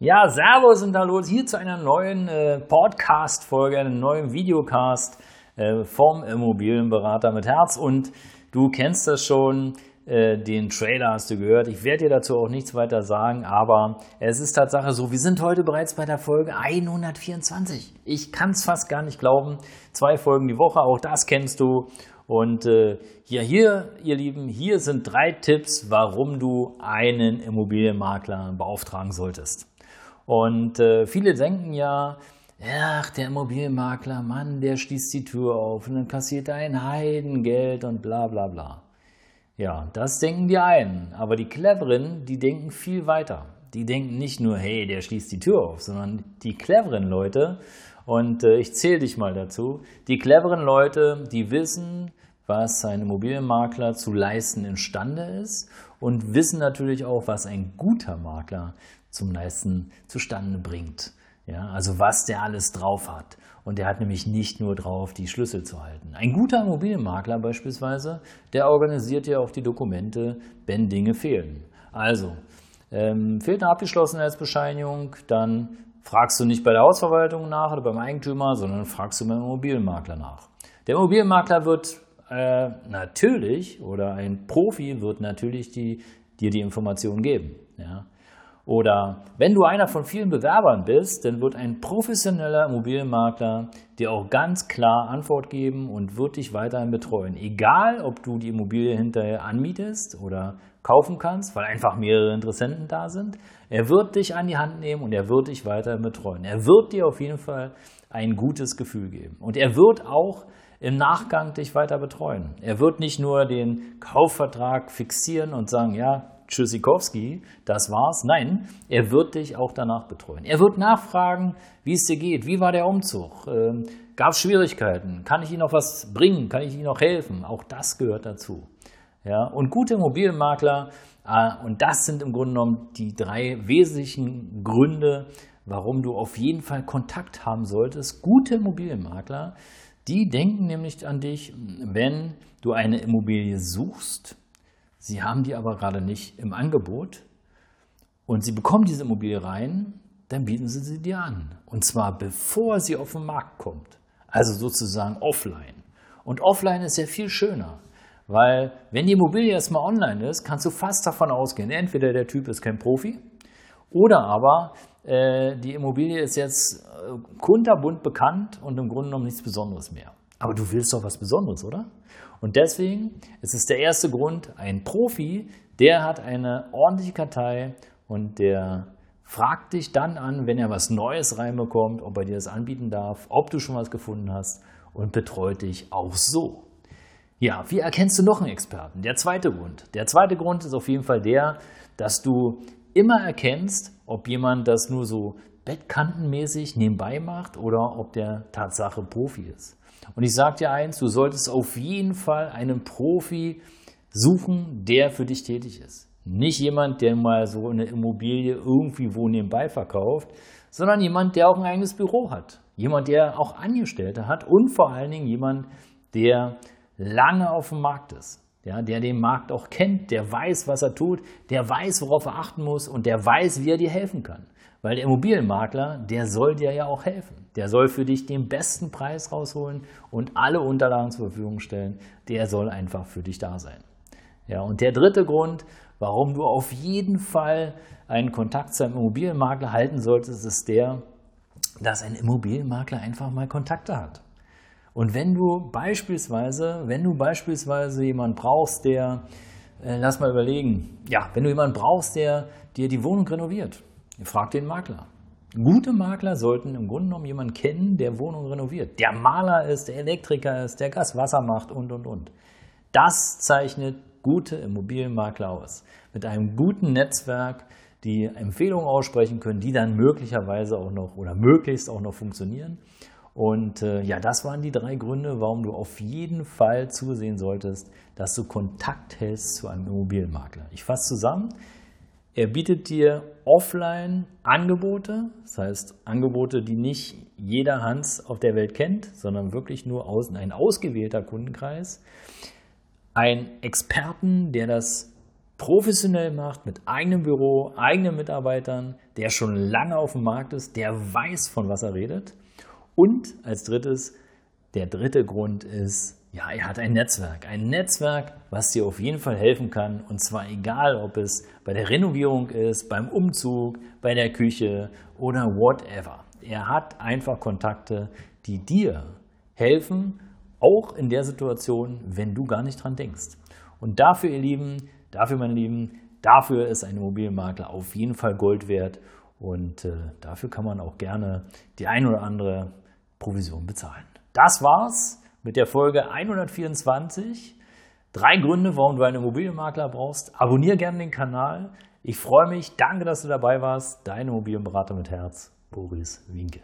Ja, Servus und Hallo hier zu einer neuen äh, Podcast-Folge, einem neuen Videocast äh, vom Immobilienberater mit Herz. Und du kennst das schon, äh, den Trailer hast du gehört. Ich werde dir dazu auch nichts weiter sagen, aber es ist Tatsache so, wir sind heute bereits bei der Folge 124. Ich kann es fast gar nicht glauben. Zwei Folgen die Woche, auch das kennst du. Und äh, ja, hier, ihr Lieben, hier sind drei Tipps, warum du einen Immobilienmakler beauftragen solltest. Und äh, viele denken ja, ach, der Immobilienmakler, Mann, der schließt die Tür auf und dann kassiert er ein Heidengeld und bla bla bla. Ja, das denken die einen. Aber die Cleveren, die denken viel weiter. Die denken nicht nur, hey, der schließt die Tür auf, sondern die cleveren Leute, und äh, ich zähle dich mal dazu, die cleveren Leute, die wissen, was ein Immobilienmakler zu leisten imstande ist und wissen natürlich auch, was ein guter Makler zum Leisten zustande bringt. Ja, also was der alles drauf hat. Und der hat nämlich nicht nur drauf, die Schlüssel zu halten. Ein guter Immobilienmakler beispielsweise, der organisiert ja auch die Dokumente, wenn Dinge fehlen. Also, ähm, fehlt eine Abgeschlossenheitsbescheinigung, dann fragst du nicht bei der Hausverwaltung nach oder beim Eigentümer, sondern fragst du beim Immobilienmakler nach. Der Immobilienmakler wird äh, natürlich oder ein Profi wird natürlich die, dir die Informationen geben. Ja. Oder wenn du einer von vielen Bewerbern bist, dann wird ein professioneller Immobilienmakler dir auch ganz klar Antwort geben und wird dich weiterhin betreuen. Egal, ob du die Immobilie hinterher anmietest oder kaufen kannst, weil einfach mehrere Interessenten da sind. Er wird dich an die Hand nehmen und er wird dich weiterhin betreuen. Er wird dir auf jeden Fall ein gutes Gefühl geben. Und er wird auch im Nachgang dich weiter betreuen. Er wird nicht nur den Kaufvertrag fixieren und sagen, ja, Tschüssikowski, das war's. Nein, er wird dich auch danach betreuen. Er wird nachfragen, wie es dir geht, wie war der Umzug, ähm, gab es Schwierigkeiten, kann ich Ihnen noch was bringen, kann ich Ihnen noch helfen? Auch das gehört dazu. Ja, und gute Immobilienmakler, äh, und das sind im Grunde genommen die drei wesentlichen Gründe, warum du auf jeden Fall Kontakt haben solltest. Gute Immobilienmakler, die denken nämlich an dich, wenn du eine Immobilie suchst, Sie haben die aber gerade nicht im Angebot und Sie bekommen diese Immobilie rein, dann bieten Sie sie dir an. Und zwar bevor sie auf den Markt kommt. Also sozusagen offline. Und offline ist ja viel schöner. Weil wenn die Immobilie erstmal online ist, kannst du fast davon ausgehen, entweder der Typ ist kein Profi oder aber äh, die Immobilie ist jetzt äh, kunterbunt bekannt und im Grunde genommen nichts Besonderes mehr. Aber du willst doch was Besonderes, oder? Und deswegen ist es der erste Grund, ein Profi, der hat eine ordentliche Kartei und der fragt dich dann an, wenn er was Neues reinbekommt, ob er dir das anbieten darf, ob du schon was gefunden hast und betreut dich auch so. Ja, wie erkennst du noch einen Experten? Der zweite Grund. Der zweite Grund ist auf jeden Fall der, dass du immer erkennst, ob jemand das nur so bettkantenmäßig nebenbei macht oder ob der Tatsache Profi ist. Und ich sage dir eins, du solltest auf jeden Fall einen Profi suchen, der für dich tätig ist. Nicht jemand, der mal so eine Immobilie irgendwie wo nebenbei verkauft, sondern jemand, der auch ein eigenes Büro hat. Jemand, der auch Angestellte hat und vor allen Dingen jemand, der lange auf dem Markt ist. Ja, der den Markt auch kennt, der weiß, was er tut, der weiß, worauf er achten muss und der weiß, wie er dir helfen kann. Weil der Immobilienmakler, der soll dir ja auch helfen. Der soll für dich den besten Preis rausholen und alle Unterlagen zur Verfügung stellen. Der soll einfach für dich da sein. Ja, und der dritte Grund, warum du auf jeden Fall einen Kontakt zu einem Immobilienmakler halten solltest, ist der, dass ein Immobilienmakler einfach mal Kontakte hat. Und wenn du beispielsweise, wenn du beispielsweise jemanden brauchst, der, äh, lass mal überlegen, ja, wenn du jemanden brauchst, der dir die Wohnung renoviert, Frag den Makler. Gute Makler sollten im Grunde genommen jemanden kennen, der Wohnungen renoviert, der Maler ist, der Elektriker ist, der Gas, Wasser macht und, und, und. Das zeichnet gute Immobilienmakler aus. Mit einem guten Netzwerk, die Empfehlungen aussprechen können, die dann möglicherweise auch noch oder möglichst auch noch funktionieren. Und äh, ja, das waren die drei Gründe, warum du auf jeden Fall zusehen solltest, dass du Kontakt hältst zu einem Immobilienmakler. Ich fasse zusammen. Er bietet dir offline Angebote, das heißt Angebote, die nicht jeder Hans auf der Welt kennt, sondern wirklich nur aus, ein ausgewählter Kundenkreis. Ein Experten, der das professionell macht, mit eigenem Büro, eigenen Mitarbeitern, der schon lange auf dem Markt ist, der weiß, von was er redet. Und als drittes, der dritte Grund ist, ja, er hat ein Netzwerk. Ein Netzwerk, was dir auf jeden Fall helfen kann. Und zwar egal, ob es bei der Renovierung ist, beim Umzug, bei der Küche oder whatever. Er hat einfach Kontakte, die dir helfen, auch in der Situation, wenn du gar nicht dran denkst. Und dafür, ihr Lieben, dafür, meine Lieben, dafür ist ein Immobilienmakler auf jeden Fall Gold wert. Und äh, dafür kann man auch gerne die ein oder andere Provision bezahlen. Das war's mit der Folge 124. Drei Gründe, warum du einen Immobilienmakler brauchst. Abonniere gerne den Kanal. Ich freue mich. Danke, dass du dabei warst. Dein Immobilienberater mit Herz, Boris Winke.